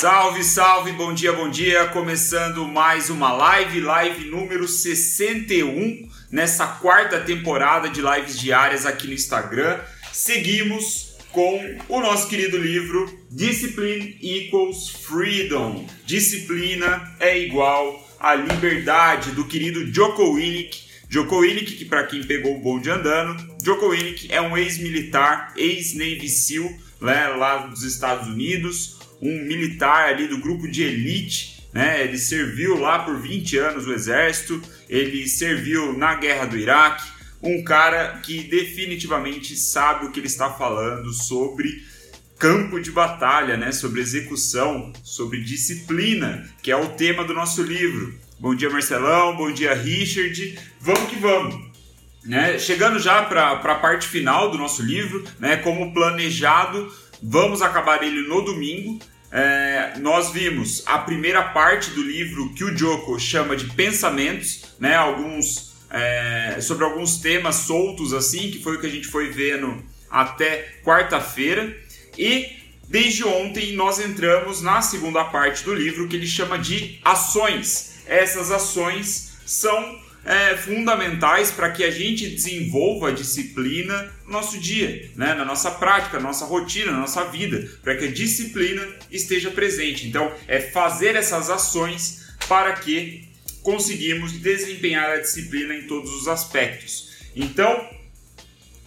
Salve, salve, bom dia, bom dia. Começando mais uma live, live número 61, nessa quarta temporada de lives diárias aqui no Instagram. Seguimos com o nosso querido livro Discipline Equals Freedom. Disciplina é igual a liberdade do querido Joko Willink. Joko Willink, que para quem pegou o bonde andando, Joko Willink é um ex-militar, ex-Navy SEAL, né, lá dos Estados Unidos, um militar ali do grupo de elite, né? Ele serviu lá por 20 anos o exército, ele serviu na guerra do Iraque, um cara que definitivamente sabe o que ele está falando sobre campo de batalha, né? Sobre execução, sobre disciplina, que é o tema do nosso livro. Bom dia, Marcelão. Bom dia, Richard. Vamos que vamos. Né? Chegando já para a parte final do nosso livro, né? Como planejado, Vamos acabar ele no domingo. É, nós vimos a primeira parte do livro que o Joko chama de pensamentos, né? Alguns é, sobre alguns temas soltos assim, que foi o que a gente foi vendo até quarta-feira. E desde ontem nós entramos na segunda parte do livro que ele chama de ações. Essas ações são é, fundamentais para que a gente desenvolva a disciplina no nosso dia, né? na nossa prática, na nossa rotina, na nossa vida, para que a disciplina esteja presente. Então, é fazer essas ações para que conseguimos desempenhar a disciplina em todos os aspectos. Então,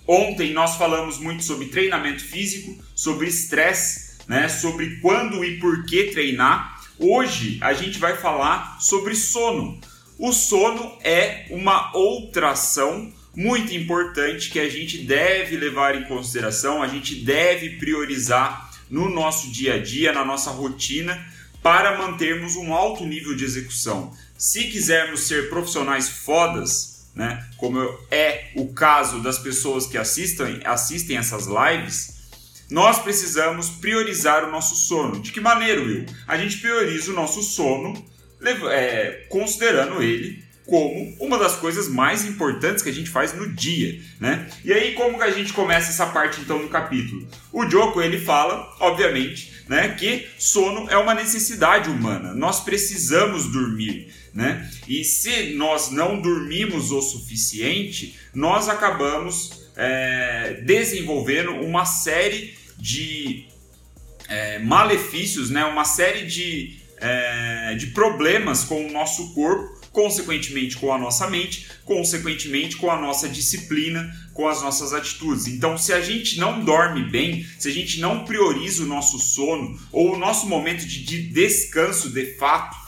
ontem nós falamos muito sobre treinamento físico, sobre estresse, né? sobre quando e por que treinar. Hoje a gente vai falar sobre sono. O sono é uma outra ação muito importante que a gente deve levar em consideração, a gente deve priorizar no nosso dia a dia, na nossa rotina, para mantermos um alto nível de execução. Se quisermos ser profissionais fodas, né, como é o caso das pessoas que assistem, assistem essas lives, nós precisamos priorizar o nosso sono. De que maneira, Will? A gente prioriza o nosso sono é, considerando ele como uma das coisas mais importantes que a gente faz no dia, né? E aí como que a gente começa essa parte então do capítulo? O Joko ele fala, obviamente, né, que sono é uma necessidade humana. Nós precisamos dormir, né? E se nós não dormimos o suficiente, nós acabamos é, desenvolvendo uma série de é, malefícios, né? Uma série de é, de problemas com o nosso corpo, consequentemente com a nossa mente, consequentemente com a nossa disciplina, com as nossas atitudes. Então, se a gente não dorme bem, se a gente não prioriza o nosso sono ou o nosso momento de, de descanso de fato,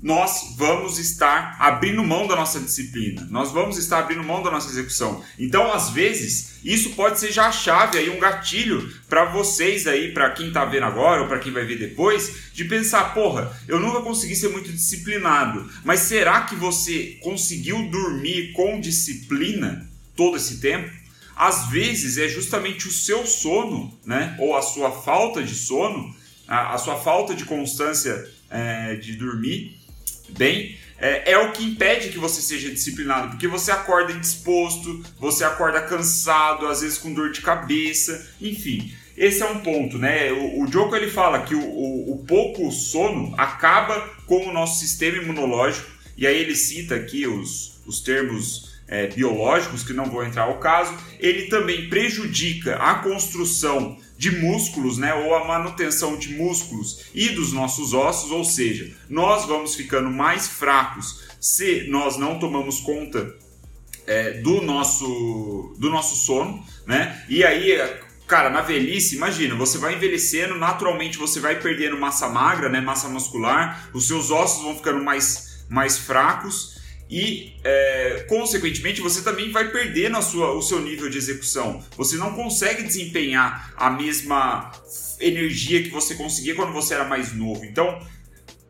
nós vamos estar abrindo mão da nossa disciplina, nós vamos estar abrindo mão da nossa execução. Então, às vezes, isso pode ser já a chave aí, um gatilho para vocês aí, para quem está vendo agora ou para quem vai ver depois, de pensar, porra, eu nunca consegui ser muito disciplinado, mas será que você conseguiu dormir com disciplina todo esse tempo? Às vezes é justamente o seu sono, né, ou a sua falta de sono, a, a sua falta de constância é, de dormir bem, é, é, o que impede que você seja disciplinado, porque você acorda indisposto, você acorda cansado, às vezes com dor de cabeça, enfim. Esse é um ponto, né? O, o Joko ele fala que o, o, o pouco sono acaba com o nosso sistema imunológico, e aí ele cita aqui os, os termos é, biológicos, que não vou entrar ao caso, ele também prejudica a construção de músculos, né, ou a manutenção de músculos e dos nossos ossos, ou seja, nós vamos ficando mais fracos se nós não tomamos conta é, do nosso do nosso sono, né? E aí, cara, na velhice, imagina, você vai envelhecendo, naturalmente você vai perdendo massa magra, né, massa muscular, os seus ossos vão ficando mais mais fracos e, é, consequentemente, você também vai perder na sua, o seu nível de execução. Você não consegue desempenhar a mesma energia que você conseguia quando você era mais novo. Então,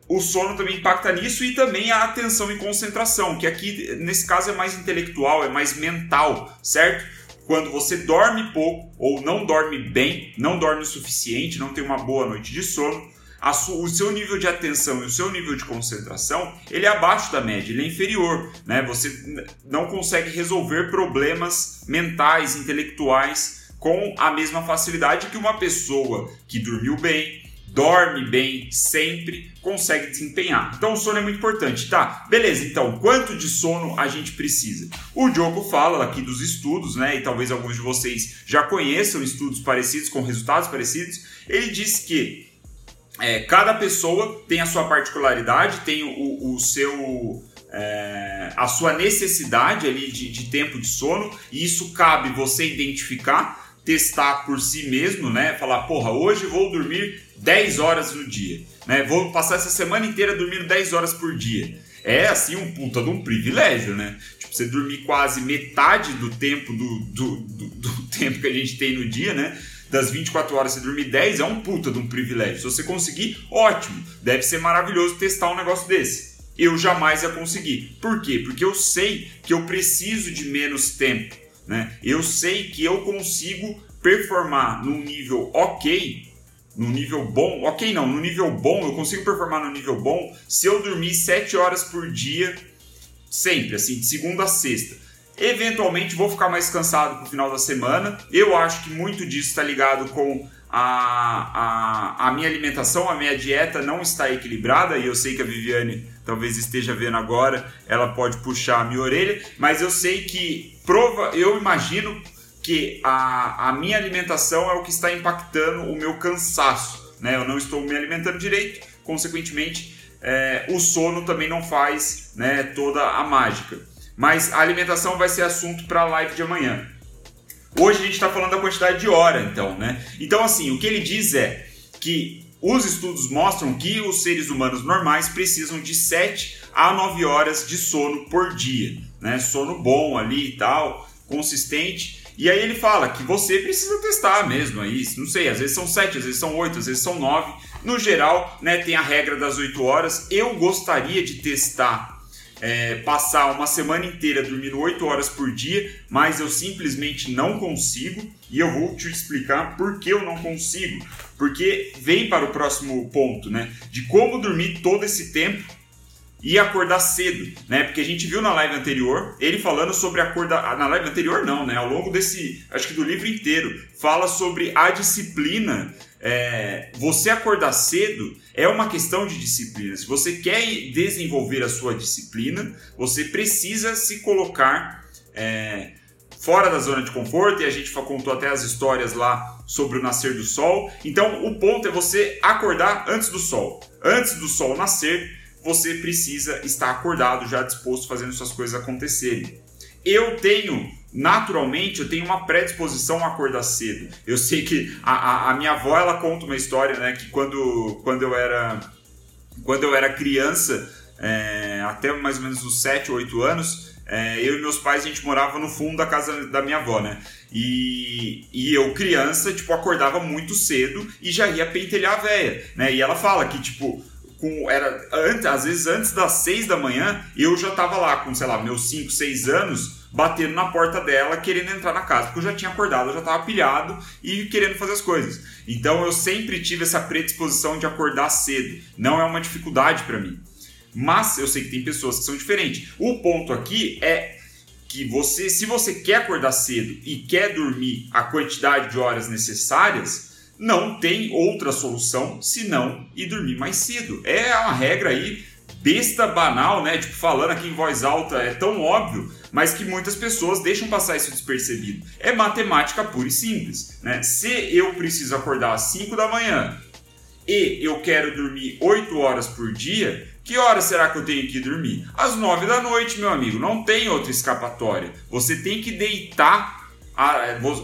o sono também impacta nisso e também a atenção e concentração, que aqui, nesse caso, é mais intelectual, é mais mental, certo? Quando você dorme pouco ou não dorme bem, não dorme o suficiente, não tem uma boa noite de sono, o seu nível de atenção e o seu nível de concentração ele é abaixo da média, ele é inferior, né? Você não consegue resolver problemas mentais, intelectuais com a mesma facilidade que uma pessoa que dormiu bem, dorme bem sempre, consegue desempenhar. Então o sono é muito importante, tá? Beleza, então quanto de sono a gente precisa? O Diogo fala aqui dos estudos, né? E talvez alguns de vocês já conheçam estudos parecidos, com resultados parecidos. Ele diz que é, cada pessoa tem a sua particularidade, tem o, o seu. É, a sua necessidade ali de, de tempo de sono, e isso cabe você identificar, testar por si mesmo, né? Falar, porra, hoje vou dormir 10 horas no dia. Né? Vou passar essa semana inteira dormindo 10 horas por dia. É assim um puta de um privilégio, né? Tipo, você dormir quase metade do tempo do, do, do, do tempo que a gente tem no dia, né? Das 24 horas você dormir 10 é um puta de um privilégio. Se você conseguir, ótimo. Deve ser maravilhoso testar um negócio desse. Eu jamais ia conseguir. Por quê? Porque eu sei que eu preciso de menos tempo. Né? Eu sei que eu consigo performar num nível ok no nível bom, ok não, no nível bom, eu consigo performar no nível bom se eu dormir 7 horas por dia, sempre, assim, de segunda a sexta. Eventualmente vou ficar mais cansado no final da semana. Eu acho que muito disso está ligado com a, a, a, minha alimentação, a minha dieta não está equilibrada e eu sei que a Viviane talvez esteja vendo agora, ela pode puxar a minha orelha, mas eu sei que prova, eu imagino que a, a minha alimentação é o que está impactando o meu cansaço. Né? Eu não estou me alimentando direito, consequentemente, é, o sono também não faz né, toda a mágica. Mas a alimentação vai ser assunto para a live de amanhã. Hoje a gente está falando da quantidade de hora, então, né? Então, assim, o que ele diz é que os estudos mostram que os seres humanos normais precisam de 7 a 9 horas de sono por dia, né? Sono bom ali e tal, consistente. E aí ele fala que você precisa testar mesmo aí, não sei, às vezes são 7, às vezes são 8, às vezes são 9. No geral, né, tem a regra das 8 horas. Eu gostaria de testar é, passar uma semana inteira dormindo 8 horas por dia, mas eu simplesmente não consigo e eu vou te explicar por que eu não consigo. Porque vem para o próximo ponto, né? De como dormir todo esse tempo e acordar cedo, né? Porque a gente viu na live anterior ele falando sobre acordar. Na live anterior, não, né? Ao longo desse, acho que do livro inteiro, fala sobre a disciplina. É, você acordar cedo é uma questão de disciplina. Se você quer desenvolver a sua disciplina, você precisa se colocar é, fora da zona de conforto. E a gente contou até as histórias lá sobre o nascer do sol. Então, o ponto é você acordar antes do sol. Antes do sol nascer, você precisa estar acordado, já disposto, fazendo suas coisas acontecerem. Eu tenho, naturalmente, eu tenho uma predisposição a acordar cedo. Eu sei que a, a, a minha avó, ela conta uma história, né, que quando, quando eu era quando eu era criança, é, até mais ou menos uns 7 ou 8 anos, é, eu e meus pais, a gente morava no fundo da casa da minha avó, né? E, e eu, criança, tipo, acordava muito cedo e já ia pentelhar a véia, né? E ela fala que, tipo, com era antes, às vezes antes das seis da manhã, eu já estava lá com, sei lá, meus 5, 6 anos, batendo na porta dela, querendo entrar na casa, porque eu já tinha acordado, eu já estava pilhado e querendo fazer as coisas. Então eu sempre tive essa predisposição de acordar cedo. Não é uma dificuldade para mim. Mas eu sei que tem pessoas que são diferentes. O ponto aqui é que você, se você quer acordar cedo e quer dormir a quantidade de horas necessárias, não tem outra solução senão ir dormir mais cedo. É uma regra aí besta banal, né? Tipo, falando aqui em voz alta é tão óbvio, mas que muitas pessoas deixam passar isso despercebido. É matemática pura e simples, né? Se eu preciso acordar às 5 da manhã e eu quero dormir 8 horas por dia, que hora será que eu tenho que dormir? Às 9 da noite, meu amigo. Não tem outra escapatória. Você tem que deitar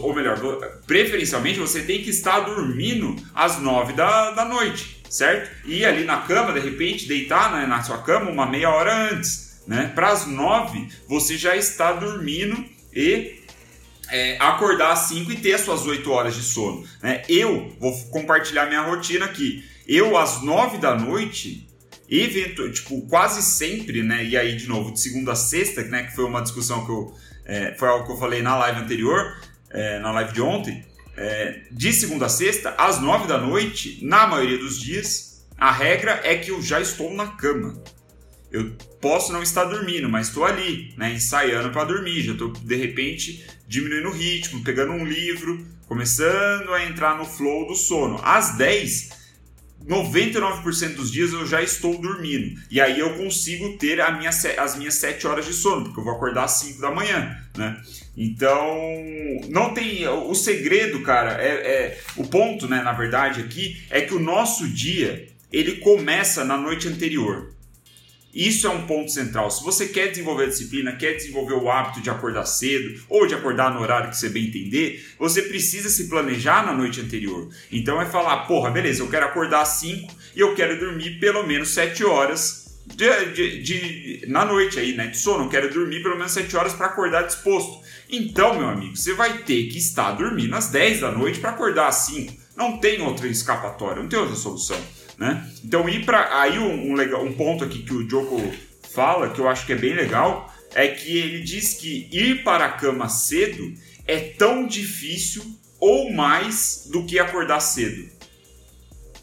ou melhor, preferencialmente você tem que estar dormindo às 9 da, da noite, certo? E ali na cama, de repente, deitar né, na sua cama uma meia hora antes, né? Para as 9 você já está dormindo e é, acordar às 5 e ter as suas 8 horas de sono. Né? Eu vou compartilhar minha rotina aqui. Eu, às 9 da noite, evento, tipo, quase sempre, né? E aí, de novo, de segunda a sexta, né? Que foi uma discussão que eu é, foi algo que eu falei na live anterior, é, na live de ontem, é, de segunda a sexta, às nove da noite, na maioria dos dias, a regra é que eu já estou na cama. Eu posso não estar dormindo, mas estou ali, né, ensaiando para dormir. Já estou, de repente, diminuindo o ritmo, pegando um livro, começando a entrar no flow do sono. Às 10, 99% dos dias eu já estou dormindo. E aí eu consigo ter minha, as minhas 7 horas de sono, porque eu vou acordar às 5 da manhã, né? Então, não tem. O segredo, cara, é, é, o ponto, né, na verdade, aqui, é que o nosso dia ele começa na noite anterior. Isso é um ponto central. Se você quer desenvolver a disciplina, quer desenvolver o hábito de acordar cedo ou de acordar no horário que você bem entender, você precisa se planejar na noite anterior. Então é falar, porra, beleza, eu quero acordar às 5 e eu quero dormir pelo menos 7 horas de, de, de, na noite aí, né? De sono. Eu quero dormir pelo menos 7 horas para acordar disposto. Então, meu amigo, você vai ter que estar dormindo às 10 da noite para acordar às 5. Não tem outra escapatória, não tem outra solução. Né? Então, ir para aí um, um, legal, um ponto aqui que o Joko fala, que eu acho que é bem legal, é que ele diz que ir para a cama cedo é tão difícil ou mais do que acordar cedo.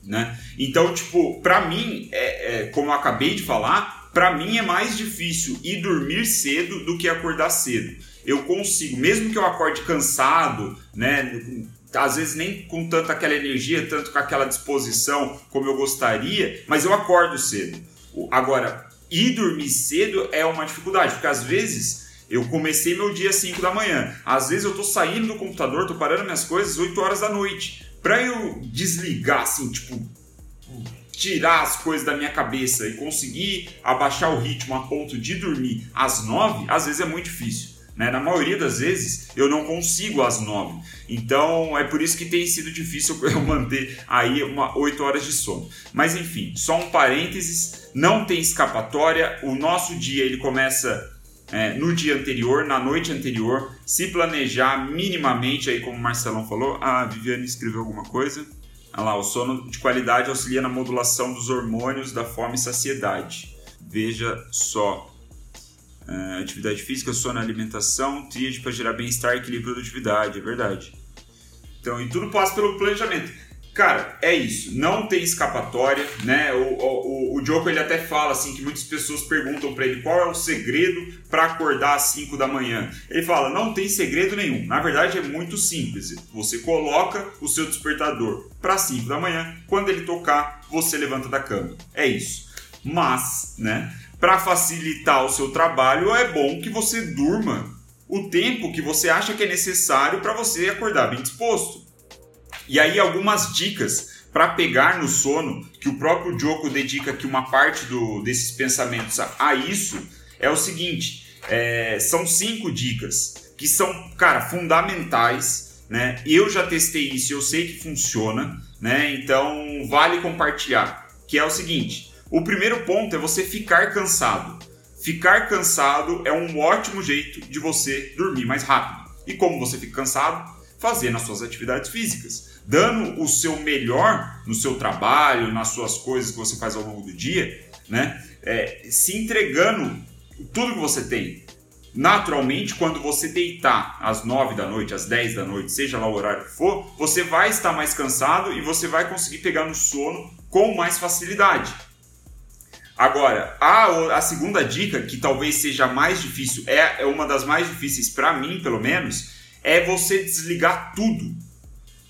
Né? Então, tipo, para mim, é, é, como eu acabei de falar, para mim é mais difícil ir dormir cedo do que acordar cedo. Eu consigo, mesmo que eu acorde cansado, né, às vezes nem com tanta aquela energia, tanto com aquela disposição como eu gostaria, mas eu acordo cedo. Agora, ir dormir cedo é uma dificuldade, porque às vezes eu comecei meu dia às 5 da manhã, às vezes eu tô saindo do computador, tô parando minhas coisas 8 horas da noite. Pra eu desligar, assim, tipo, tirar as coisas da minha cabeça e conseguir abaixar o ritmo a ponto de dormir às 9, às vezes é muito difícil. Né? Na maioria das vezes eu não consigo às 9. Então é por isso que tem sido difícil eu manter aí uma 8 horas de sono. Mas enfim, só um parênteses, não tem escapatória. O nosso dia ele começa é, no dia anterior, na noite anterior, se planejar minimamente, aí como o Marcelão falou, a Viviane escreveu alguma coisa. Olha lá, o sono de qualidade auxilia na modulação dos hormônios da fome e saciedade. Veja só, Uh, atividade física, sono, alimentação, tríade para gerar bem-estar, equilíbrio e produtividade, é verdade. Então, e tudo passa pelo planejamento. Cara, é isso, não tem escapatória, né? O, o, o Joko ele até fala assim que muitas pessoas perguntam para ele qual é o segredo para acordar às 5 da manhã. Ele fala: "Não tem segredo nenhum. Na verdade é muito simples. Você coloca o seu despertador para 5 da manhã, quando ele tocar, você levanta da cama. É isso. Mas, né? Para facilitar o seu trabalho, é bom que você durma o tempo que você acha que é necessário para você acordar bem disposto. E aí algumas dicas para pegar no sono, que o próprio Joko dedica aqui uma parte do, desses pensamentos a, a isso, é o seguinte: é, são cinco dicas que são, cara, fundamentais. Né? Eu já testei isso, eu sei que funciona, né? Então vale compartilhar. Que é o seguinte: o primeiro ponto é você ficar cansado. Ficar cansado é um ótimo jeito de você dormir mais rápido. E como você fica cansado? Fazendo as suas atividades físicas, dando o seu melhor no seu trabalho, nas suas coisas que você faz ao longo do dia, né? É, se entregando tudo que você tem. Naturalmente, quando você deitar às 9 da noite, às 10 da noite, seja lá o horário que for, você vai estar mais cansado e você vai conseguir pegar no sono com mais facilidade. Agora, a, a segunda dica, que talvez seja mais difícil, é, é uma das mais difíceis para mim, pelo menos, é você desligar tudo.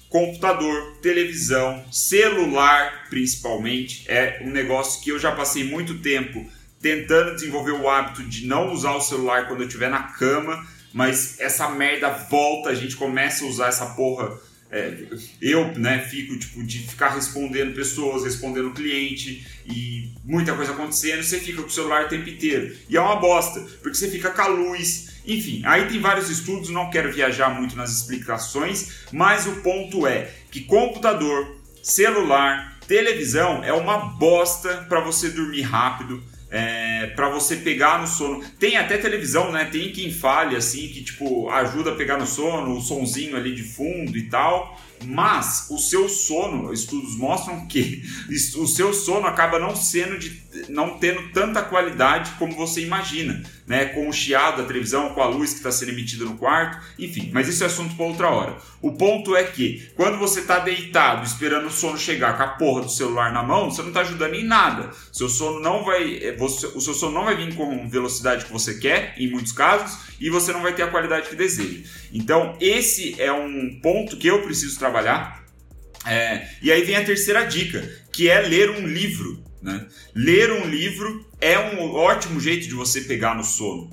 Computador, televisão, celular, principalmente, é um negócio que eu já passei muito tempo tentando desenvolver o hábito de não usar o celular quando eu estiver na cama, mas essa merda volta, a gente começa a usar essa porra é, eu né, fico tipo, de ficar respondendo pessoas, respondendo cliente e muita coisa acontecendo, você fica com o celular o tempo inteiro. E é uma bosta, porque você fica com a luz. Enfim, aí tem vários estudos, não quero viajar muito nas explicações, mas o ponto é que computador, celular, televisão é uma bosta para você dormir rápido é, para você pegar no sono. Tem até televisão, né? Tem quem fale assim que tipo ajuda a pegar no sono, o sonzinho ali de fundo e tal. Mas o seu sono, estudos mostram que o seu sono acaba não sendo de, não tendo tanta qualidade como você imagina, né? Com o chiado da televisão, com a luz que está sendo emitida no quarto, enfim. Mas isso é assunto para outra hora. O ponto é que quando você está deitado esperando o sono chegar com a porra do celular na mão, você não está ajudando em nada. Seu sono não vai, é, você, o seu sono não vai vir com velocidade que você quer, em muitos casos, e você não vai ter a qualidade que deseja. Então esse é um ponto que eu preciso trabalhar. É, e aí vem a terceira dica, que é ler um livro. Né? Ler um livro é um ótimo jeito de você pegar no sono.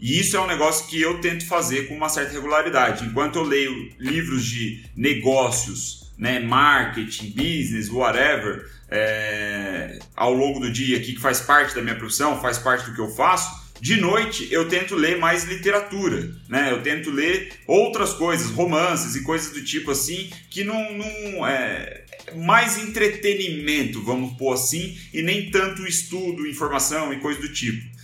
E isso é um negócio que eu tento fazer com uma certa regularidade. Enquanto eu leio livros de negócios, né, marketing, business, whatever, é, ao longo do dia aqui, que faz parte da minha profissão, faz parte do que eu faço, de noite eu tento ler mais literatura, né? Eu tento ler outras coisas, romances e coisas do tipo assim, que não, não é mais entretenimento, vamos pôr assim, e nem tanto estudo, informação e coisa do tipo.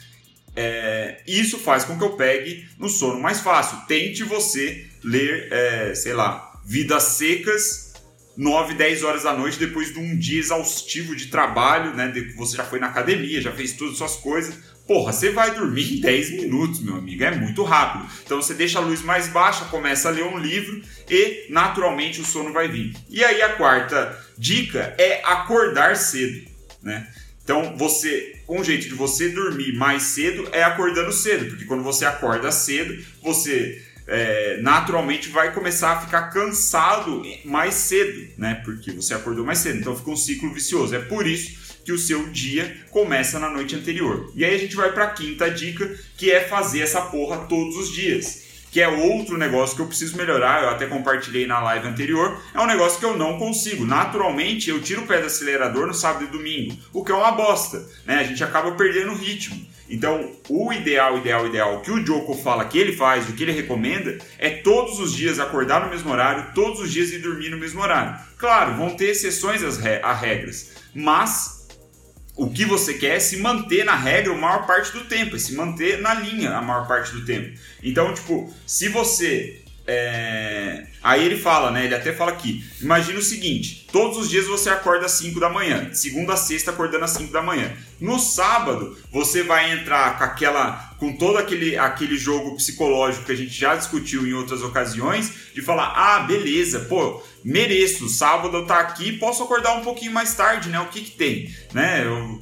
É, isso faz com que eu pegue no sono mais fácil. Tente você ler, é, sei lá, Vidas Secas 9, 10 horas da noite depois de um dia exaustivo de trabalho, né? Você já foi na academia, já fez todas as suas coisas Porra, você vai dormir em 10 minutos, meu amigo, é muito rápido. Então você deixa a luz mais baixa, começa a ler um livro e naturalmente o sono vai vir. E aí a quarta dica é acordar cedo, né? Então você, um jeito de você dormir mais cedo é acordando cedo, porque quando você acorda cedo, você é, naturalmente vai começar a ficar cansado mais cedo, né? Porque você acordou mais cedo. Então fica um ciclo vicioso. É por isso que o seu dia começa na noite anterior. E aí a gente vai para a quinta dica, que é fazer essa porra todos os dias. Que é outro negócio que eu preciso melhorar, eu até compartilhei na live anterior. É um negócio que eu não consigo. Naturalmente, eu tiro o pé do acelerador no sábado e domingo, o que é uma bosta. Né? A gente acaba perdendo o ritmo. Então, o ideal, ideal, ideal que o Joko fala que ele faz, o que ele recomenda, é todos os dias acordar no mesmo horário, todos os dias ir dormir no mesmo horário. Claro, vão ter exceções às regras, mas o que você quer é se manter na regra a maior parte do tempo, é se manter na linha a maior parte do tempo. Então, tipo, se você. É... Aí ele fala, né? Ele até fala aqui: imagina o seguinte: todos os dias você acorda às 5 da manhã, segunda a sexta acordando às 5 da manhã. No sábado, você vai entrar com aquela. com todo aquele, aquele jogo psicológico que a gente já discutiu em outras ocasiões, de falar: ah, beleza, pô, mereço, sábado eu tá aqui, posso acordar um pouquinho mais tarde, né? O que que tem, né? Eu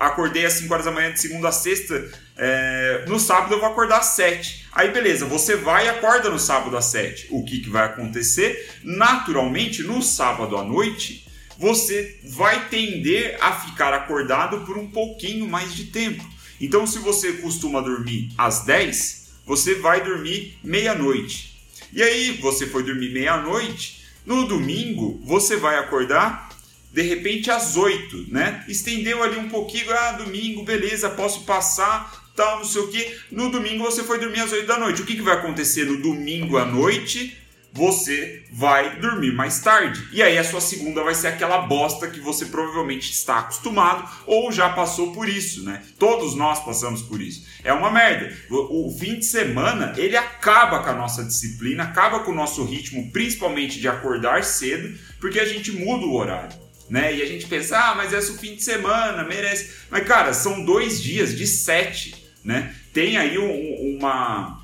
acordei às 5 horas da manhã de segunda a sexta, é, no sábado eu vou acordar às 7. Aí beleza, você vai e acorda no sábado às 7. O que, que vai acontecer? Naturalmente, no sábado à noite, você vai tender a ficar acordado por um pouquinho mais de tempo. Então, se você costuma dormir às 10, você vai dormir meia-noite. E aí, você foi dormir meia-noite, no domingo, você vai acordar de repente às 8, né? Estendeu ali um pouquinho, ah, domingo, beleza, posso passar, tal, não sei o que. No domingo você foi dormir às 8 da noite. O que, que vai acontecer no domingo à noite? Você vai dormir mais tarde. E aí a sua segunda vai ser aquela bosta que você provavelmente está acostumado ou já passou por isso, né? Todos nós passamos por isso. É uma merda. O, fim de semana, ele acaba com a nossa disciplina, acaba com o nosso ritmo, principalmente de acordar cedo, porque a gente muda o horário. Né? E a gente pensa, ah, mas é o fim de semana, merece. Mas, cara, são dois dias de sete, né? Tem aí um, uma.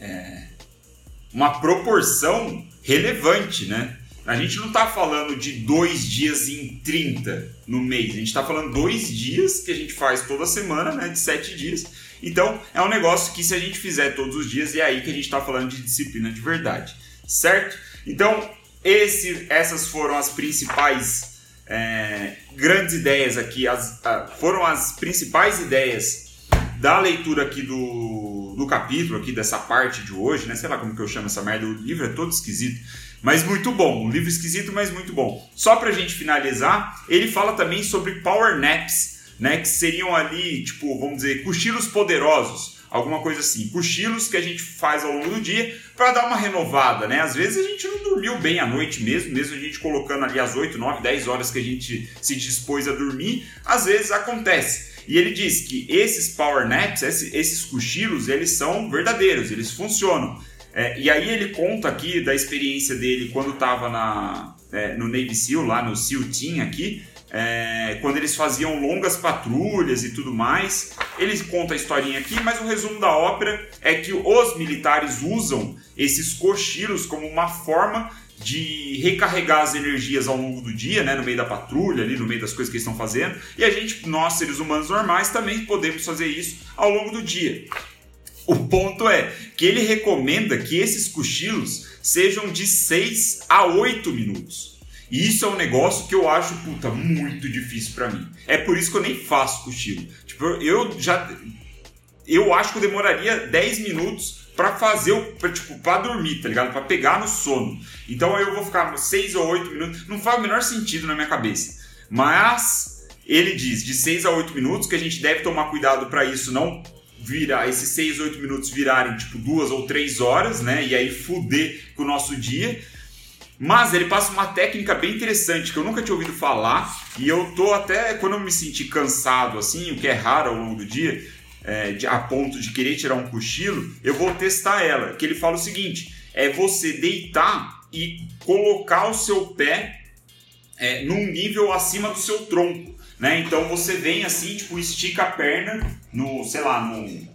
É uma proporção relevante, né? A gente não está falando de dois dias em 30 no mês, a gente está falando dois dias que a gente faz toda semana, né? De sete dias. Então é um negócio que se a gente fizer todos os dias, é aí que a gente está falando de disciplina de verdade, certo? Então esse, essas foram as principais é, grandes ideias aqui, as, foram as principais ideias da leitura aqui do, do capítulo, aqui dessa parte de hoje, né? Sei lá como que eu chamo essa merda, o livro é todo esquisito, mas muito bom. Um livro esquisito, mas muito bom. Só pra gente finalizar, ele fala também sobre power naps, né? Que seriam ali, tipo, vamos dizer, cochilos poderosos alguma coisa assim. Cochilos que a gente faz ao longo do dia para dar uma renovada, né? Às vezes a gente não dormiu bem à noite mesmo, mesmo a gente colocando ali as 8, 9, 10 horas que a gente se dispôs a dormir, às vezes acontece. E ele diz que esses power naps, esses cochilos, eles são verdadeiros, eles funcionam. É, e aí ele conta aqui da experiência dele quando estava é, no Navy SEAL, lá no SEAL Team aqui, é, quando eles faziam longas patrulhas e tudo mais. Ele conta a historinha aqui, mas o resumo da ópera é que os militares usam esses cochilos como uma forma de recarregar as energias ao longo do dia, né, no meio da patrulha, ali no meio das coisas que eles estão fazendo. E a gente, nós seres humanos normais, também podemos fazer isso ao longo do dia. O ponto é que ele recomenda que esses cochilos sejam de 6 a 8 minutos. E isso é um negócio que eu acho, puta, muito difícil para mim. É por isso que eu nem faço cochilo. Tipo, eu já. Eu acho que eu demoraria 10 minutos para fazer o. Pra, tipo, pra dormir, tá ligado? Pra pegar no sono. Então eu vou ficar 6 ou 8 minutos. Não faz o menor sentido na minha cabeça. Mas ele diz de 6 a 8 minutos que a gente deve tomar cuidado para isso não virar, esses 6, 8 minutos virarem tipo duas ou três horas, né? E aí fuder com o nosso dia. Mas ele passa uma técnica bem interessante que eu nunca tinha ouvido falar e eu tô até quando eu me senti cansado assim, o que é raro ao longo do dia, é, de, a ponto de querer tirar um cochilo, eu vou testar ela. Que ele fala o seguinte: é você deitar e colocar o seu pé é, num nível acima do seu tronco, né? Então você vem assim, tipo, estica a perna no, sei lá, no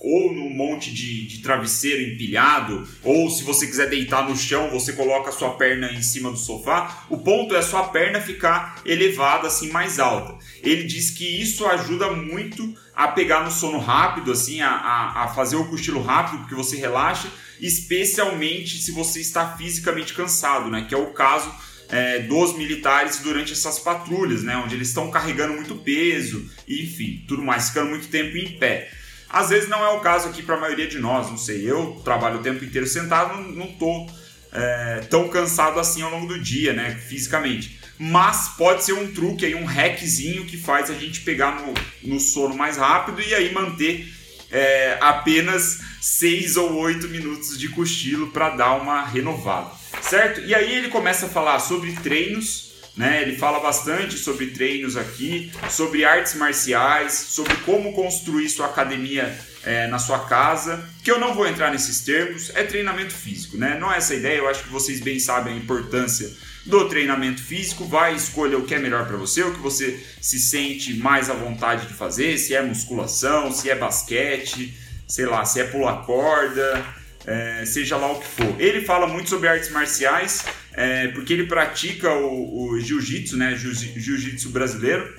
ou num monte de, de, travesseiro empilhado, ou se você quiser deitar no chão, você coloca a sua perna em cima do sofá. O ponto é a sua perna ficar elevada assim mais alta. Ele diz que isso ajuda muito a pegar no sono rápido, assim, a, a, a fazer o cochilo rápido, porque você relaxa, especialmente se você está fisicamente cansado, né? Que é o caso é, dos militares durante essas patrulhas, né? Onde eles estão carregando muito peso, enfim, tudo mais, ficando muito tempo em pé. Às vezes não é o caso aqui para a maioria de nós, não sei. Eu trabalho o tempo inteiro sentado, não, não tô é, tão cansado assim ao longo do dia, né, fisicamente. Mas pode ser um truque aí, um hackzinho que faz a gente pegar no, no sono mais rápido e aí manter é, apenas 6 ou 8 minutos de cochilo para dar uma renovada, certo? E aí ele começa a falar sobre treinos né? Ele fala bastante sobre treinos aqui, sobre artes marciais, sobre como construir sua academia é, na sua casa, que eu não vou entrar nesses termos, é treinamento físico, né? Não é essa a ideia, eu acho que vocês bem sabem a importância do treinamento físico, vai escolha o que é melhor para você, o que você se sente mais à vontade de fazer, se é musculação, se é basquete, sei lá, se é pular corda, é, seja lá o que for. Ele fala muito sobre artes marciais, é, porque ele pratica o, o jiu-jitsu, né, jiu-jitsu brasileiro.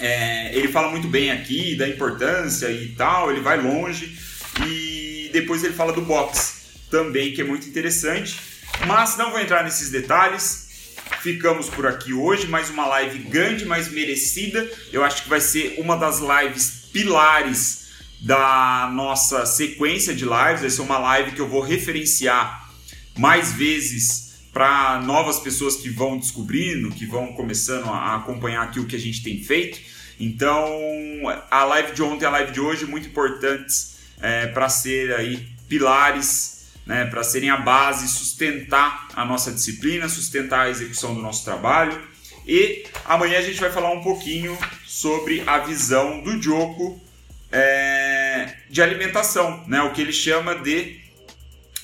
É, ele fala muito bem aqui da importância e tal, ele vai longe. E depois ele fala do boxe também, que é muito interessante. Mas não vou entrar nesses detalhes. Ficamos por aqui hoje, mais uma live grande, mas merecida. Eu acho que vai ser uma das lives pilares da nossa sequência de lives. Vai ser uma live que eu vou referenciar mais vezes para novas pessoas que vão descobrindo, que vão começando a acompanhar aqui o que a gente tem feito. Então, a live de ontem e a live de hoje muito importantes é, para ser aí pilares, né, para serem a base, sustentar a nossa disciplina, sustentar a execução do nosso trabalho. E amanhã a gente vai falar um pouquinho sobre a visão do Joko é, de alimentação, né? o que ele chama de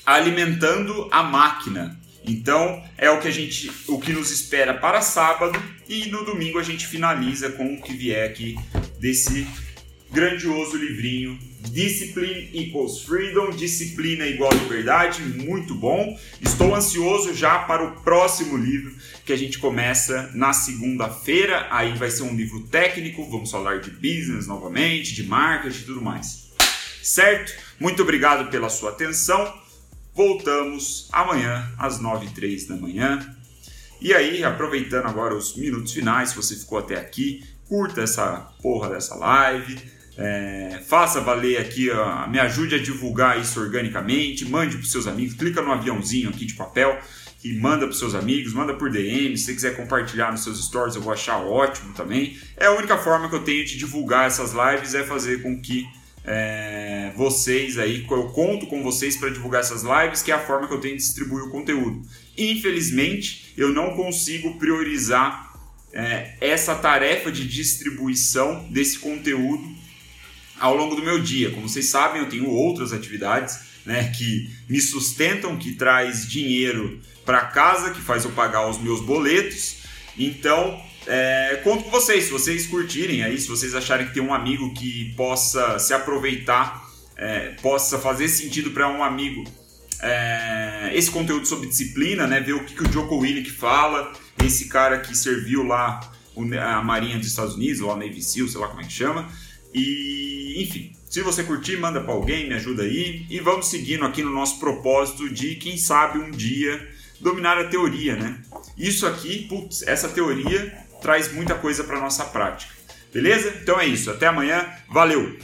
alimentando a máquina. Então é o que a gente, o que nos espera para sábado e no domingo a gente finaliza com o que vier aqui desse grandioso livrinho Discipline Equals Freedom, disciplina igual liberdade, muito bom. Estou ansioso já para o próximo livro que a gente começa na segunda-feira. Aí vai ser um livro técnico, vamos falar de business novamente, de marketing e tudo mais. Certo? Muito obrigado pela sua atenção. Voltamos amanhã às 9h03 da manhã. E aí, aproveitando agora os minutos finais, se você ficou até aqui, curta essa porra dessa live é, faça valer aqui, ó, me ajude a divulgar isso organicamente, mande para seus amigos, clica no aviãozinho aqui de papel e manda para seus amigos, manda por DM, se você quiser compartilhar nos seus stories eu vou achar ótimo também. É a única forma que eu tenho de divulgar essas lives é fazer com que é, vocês aí, eu conto com vocês para divulgar essas lives, que é a forma que eu tenho de distribuir o conteúdo. Infelizmente, eu não consigo priorizar é, essa tarefa de distribuição desse conteúdo ao longo do meu dia. Como vocês sabem, eu tenho outras atividades né, que me sustentam, que traz dinheiro para casa, que faz eu pagar os meus boletos. Então, é, conto com vocês, se vocês curtirem aí, se vocês acharem que tem um amigo que possa se aproveitar, é, possa fazer sentido para um amigo é, esse conteúdo sobre disciplina, né, ver o que, que o Joko Willick fala, esse cara que serviu lá a Marinha dos Estados Unidos, ou a Navy SEAL, sei lá como é que chama, e, enfim, se você curtir, manda para alguém, me ajuda aí. E vamos seguindo aqui no nosso propósito de, quem sabe, um dia dominar a teoria, né? Isso aqui, putz, essa teoria traz muita coisa para nossa prática. Beleza? Então é isso. Até amanhã. Valeu!